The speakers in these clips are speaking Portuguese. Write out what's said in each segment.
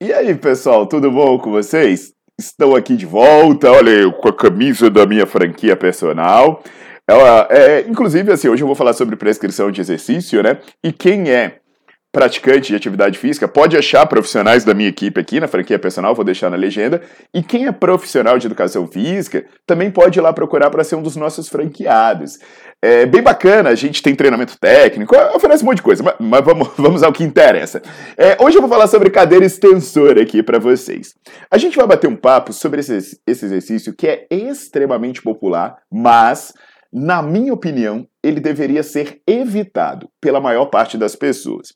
E aí, pessoal, tudo bom com vocês? Estou aqui de volta, olha, com a camisa da minha franquia personal. Ela, é, inclusive, assim, hoje eu vou falar sobre prescrição de exercício, né? E quem é praticante de atividade física pode achar profissionais da minha equipe aqui na franquia personal, vou deixar na legenda. E quem é profissional de educação física também pode ir lá procurar para ser um dos nossos franqueados. É bem bacana, a gente tem treinamento técnico, oferece um monte de coisa, mas, mas vamos, vamos ao que interessa. É, hoje eu vou falar sobre cadeira extensora aqui para vocês. A gente vai bater um papo sobre esse, esse exercício que é extremamente popular, mas, na minha opinião, ele deveria ser evitado pela maior parte das pessoas.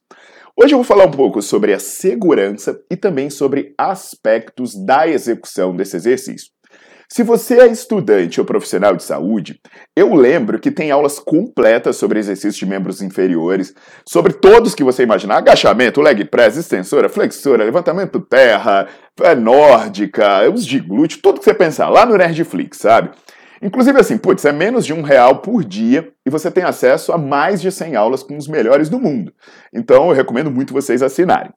Hoje eu vou falar um pouco sobre a segurança e também sobre aspectos da execução desse exercício. Se você é estudante ou profissional de saúde, eu lembro que tem aulas completas sobre exercícios de membros inferiores, sobre todos que você imaginar: agachamento, leg press, extensora, flexora, levantamento terra, nórdica, os de glúteo, tudo que você pensar, lá no Nerdflix, sabe? Inclusive assim, putz, é menos de um real por dia e você tem acesso a mais de 100 aulas com os melhores do mundo. Então eu recomendo muito vocês assinarem.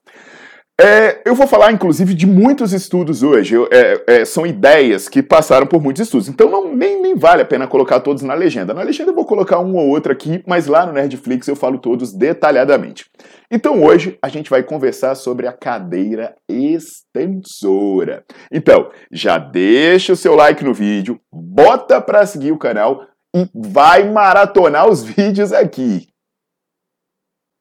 É, eu vou falar, inclusive, de muitos estudos hoje. É, é, são ideias que passaram por muitos estudos. Então, não, nem, nem vale a pena colocar todos na legenda. Na legenda eu vou colocar um ou outro aqui, mas lá no Nerdflix eu falo todos detalhadamente. Então, hoje a gente vai conversar sobre a cadeira extensora. Então, já deixa o seu like no vídeo, bota para seguir o canal e vai maratonar os vídeos aqui.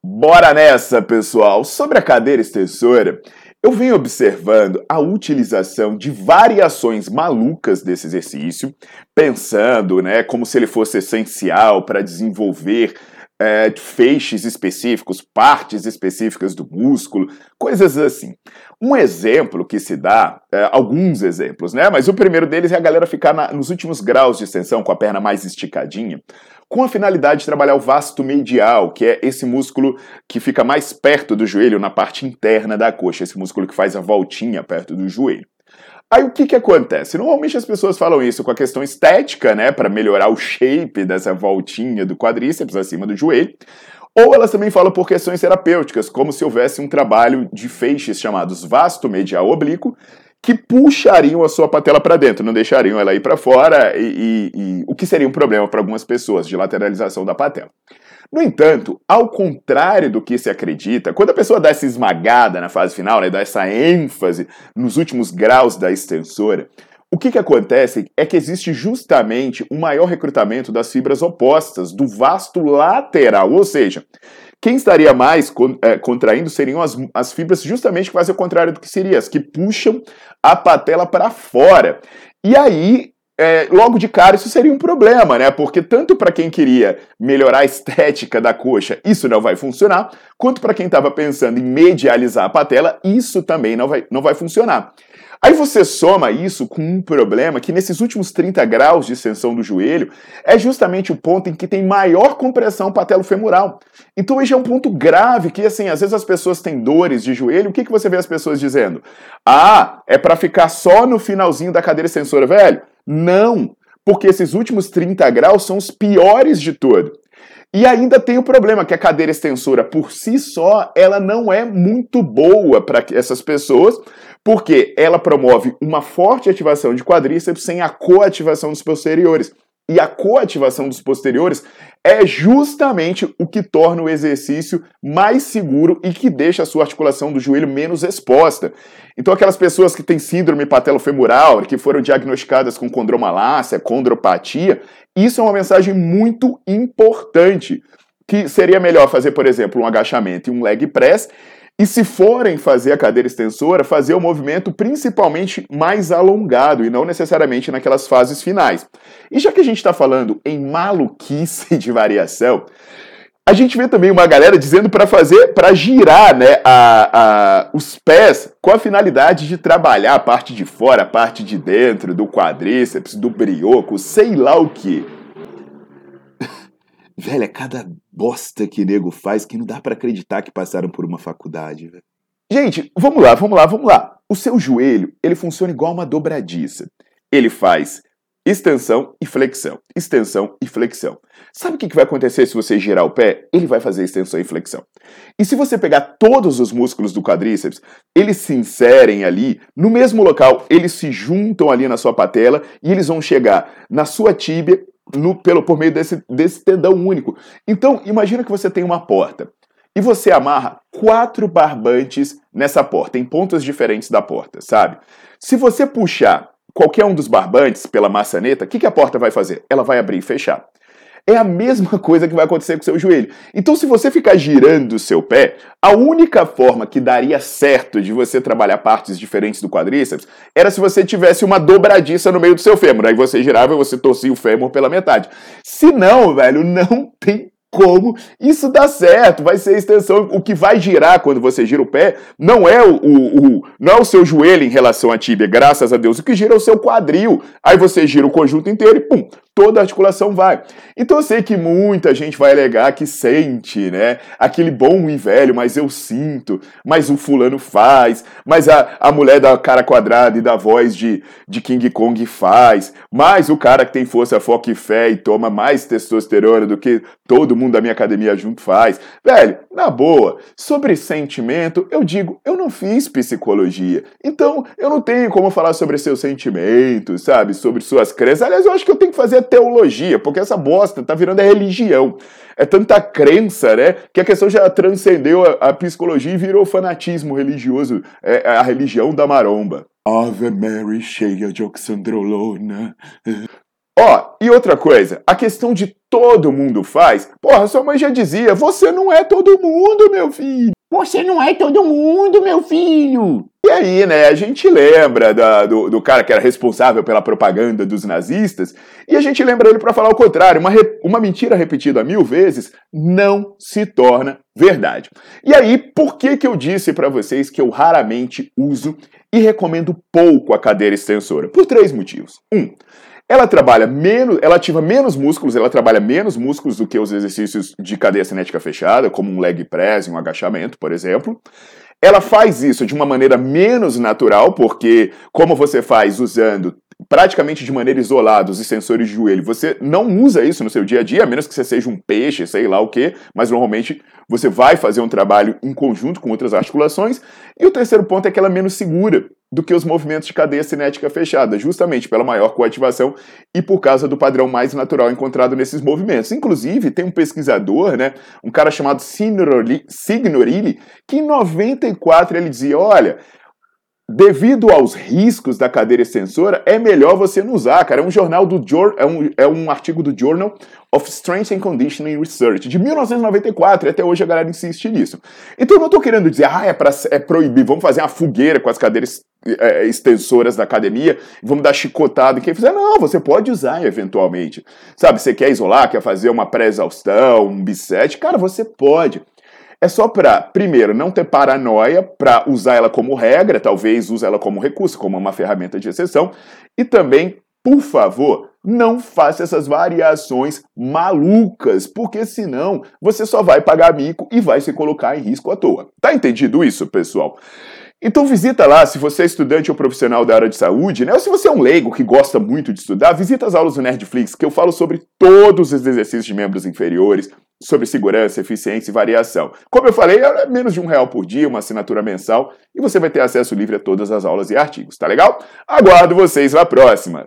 Bora nessa, pessoal! Sobre a cadeira extensora, eu venho observando a utilização de variações malucas desse exercício, pensando né, como se ele fosse essencial para desenvolver é, feixes específicos, partes específicas do músculo, coisas assim. Um exemplo que se dá, é, alguns exemplos, né? Mas o primeiro deles é a galera ficar na, nos últimos graus de extensão com a perna mais esticadinha, com a finalidade de trabalhar o vasto medial, que é esse músculo que fica mais perto do joelho, na parte interna da coxa, esse músculo que faz a voltinha perto do joelho. Aí o que que acontece? Normalmente as pessoas falam isso com a questão estética, né, para melhorar o shape dessa voltinha do quadríceps acima do joelho. Ou elas também falam por questões terapêuticas, como se houvesse um trabalho de feixes chamados vasto medial oblíquo, que puxariam a sua patela para dentro, não deixariam ela ir para fora, e, e, e, o que seria um problema para algumas pessoas de lateralização da patela. No entanto, ao contrário do que se acredita, quando a pessoa dá essa esmagada na fase final, né, dá essa ênfase nos últimos graus da extensora, o que, que acontece é que existe justamente um maior recrutamento das fibras opostas do vasto lateral, ou seja, quem estaria mais é, contraindo seriam as, as fibras justamente que fazem o contrário do que seria, as que puxam a patela para fora. E aí é, logo de cara isso seria um problema, né? Porque tanto para quem queria melhorar a estética da coxa, isso não vai funcionar, quanto para quem estava pensando em medializar a patela, isso também não vai, não vai funcionar. Aí você soma isso com um problema que nesses últimos 30 graus de extensão do joelho é justamente o ponto em que tem maior compressão patelo-femoral. Então esse é um ponto grave que, assim, às vezes as pessoas têm dores de joelho, o que, que você vê as pessoas dizendo? Ah, é para ficar só no finalzinho da cadeira extensora, velho. Não, porque esses últimos 30 graus são os piores de todo. E ainda tem o problema que a cadeira extensora por si só, ela não é muito boa para essas pessoas, porque ela promove uma forte ativação de quadríceps sem a coativação dos posteriores. E a coativação dos posteriores é justamente o que torna o exercício mais seguro e que deixa a sua articulação do joelho menos exposta. Então, aquelas pessoas que têm síndrome patelofemoral, que foram diagnosticadas com condromalácia, condropatia, isso é uma mensagem muito importante. Que seria melhor fazer, por exemplo, um agachamento e um leg press e se forem fazer a cadeira extensora, fazer o movimento principalmente mais alongado e não necessariamente naquelas fases finais. E já que a gente está falando em maluquice de variação, a gente vê também uma galera dizendo para fazer, para girar né, a, a, os pés com a finalidade de trabalhar a parte de fora, a parte de dentro, do quadríceps, do brioco, sei lá o que. Velho, é cada bosta que nego faz que não dá para acreditar que passaram por uma faculdade, velho. Gente, vamos lá, vamos lá, vamos lá. O seu joelho, ele funciona igual uma dobradiça. Ele faz extensão e flexão, extensão e flexão. Sabe o que vai acontecer se você girar o pé? Ele vai fazer extensão e flexão. E se você pegar todos os músculos do quadríceps, eles se inserem ali no mesmo local, eles se juntam ali na sua patela e eles vão chegar na sua tíbia no, pelo, por meio desse, desse tendão único. Então, imagina que você tem uma porta e você amarra quatro barbantes nessa porta, em pontos diferentes da porta, sabe? Se você puxar qualquer um dos barbantes pela maçaneta, o que, que a porta vai fazer? Ela vai abrir e fechar. É a mesma coisa que vai acontecer com o seu joelho. Então, se você ficar girando o seu pé, a única forma que daria certo de você trabalhar partes diferentes do quadríceps era se você tivesse uma dobradiça no meio do seu fêmur. Aí você girava e você torcia o fêmur pela metade. Se não, velho, não tem como isso dá certo, vai ser a extensão. O que vai girar quando você gira o pé não é o, o, o, não é o seu joelho em relação à tíbia, graças a Deus. O que gira é o seu quadril. Aí você gira o conjunto inteiro e pum, toda a articulação vai. Então eu sei que muita gente vai alegar que sente, né? Aquele bom e velho, mas eu sinto, mas o fulano faz, mas a, a mulher da cara quadrada e da voz de, de King Kong faz, mas o cara que tem força, foco e fé e toma mais testosterona do que todo mundo da minha academia junto faz. Velho, na boa, sobre sentimento, eu digo, eu não fiz psicologia. Então, eu não tenho como falar sobre seus sentimentos, sabe? Sobre suas crenças. Aliás, eu acho que eu tenho que fazer teologia, porque essa bosta tá virando a religião. É tanta crença, né? Que a questão já transcendeu a, a psicologia e virou fanatismo religioso, é, é a religião da maromba. Ave Mary, cheia de oxandrolona. Ó, e outra coisa, a questão de todo mundo faz, porra, sua mãe já dizia, você não é todo mundo, meu filho. Você não é todo mundo, meu filho. E aí, né, a gente lembra da, do, do, cara que era responsável pela propaganda dos nazistas, e a gente lembra ele para falar o contrário. Uma, uma mentira repetida mil vezes não se torna verdade. E aí, por que, que eu disse para vocês que eu raramente uso e recomendo pouco a cadeira extensora? Por três motivos. Um, ela trabalha menos, ela ativa menos músculos, ela trabalha menos músculos do que os exercícios de cadeia cinética fechada, como um leg press, um agachamento, por exemplo. Ela faz isso de uma maneira menos natural, porque como você faz usando praticamente de maneira isolada os sensores de joelho, você não usa isso no seu dia a dia, a menos que você seja um peixe, sei lá o que, mas normalmente você vai fazer um trabalho em conjunto com outras articulações. E o terceiro ponto é que ela é menos segura do que os movimentos de cadeia cinética fechada, justamente pela maior coativação e por causa do padrão mais natural encontrado nesses movimentos. Inclusive, tem um pesquisador, né, um cara chamado Signorilli, que em 94 ele dizia, olha, devido aos riscos da cadeira extensora, é melhor você não usar, cara. É um jornal do é um, é um artigo do Journal of Strength and Conditioning Research de 1994 e até hoje a galera insiste nisso. Então eu não estou querendo dizer, ah, é, pra, é proibir, vamos fazer uma fogueira com as cadeiras é, extensoras da academia, vamos dar chicotada quem fizer. Não, você pode usar eventualmente. Sabe, você quer isolar, quer fazer uma pré-exaustão, um bisete, cara, você pode. É só para, primeiro, não ter paranoia, para usar ela como regra, talvez use ela como recurso, como uma ferramenta de exceção, e também, por favor, não faça essas variações malucas, porque senão você só vai pagar mico e vai se colocar em risco à toa. Tá entendido isso, pessoal? Então visita lá, se você é estudante ou profissional da área de saúde, né? Ou se você é um leigo que gosta muito de estudar, visita as aulas do Nerdflix, que eu falo sobre todos os exercícios de membros inferiores, sobre segurança, eficiência e variação. Como eu falei, é menos de um real por dia, uma assinatura mensal, e você vai ter acesso livre a todas as aulas e artigos, tá legal? Aguardo vocês na próxima!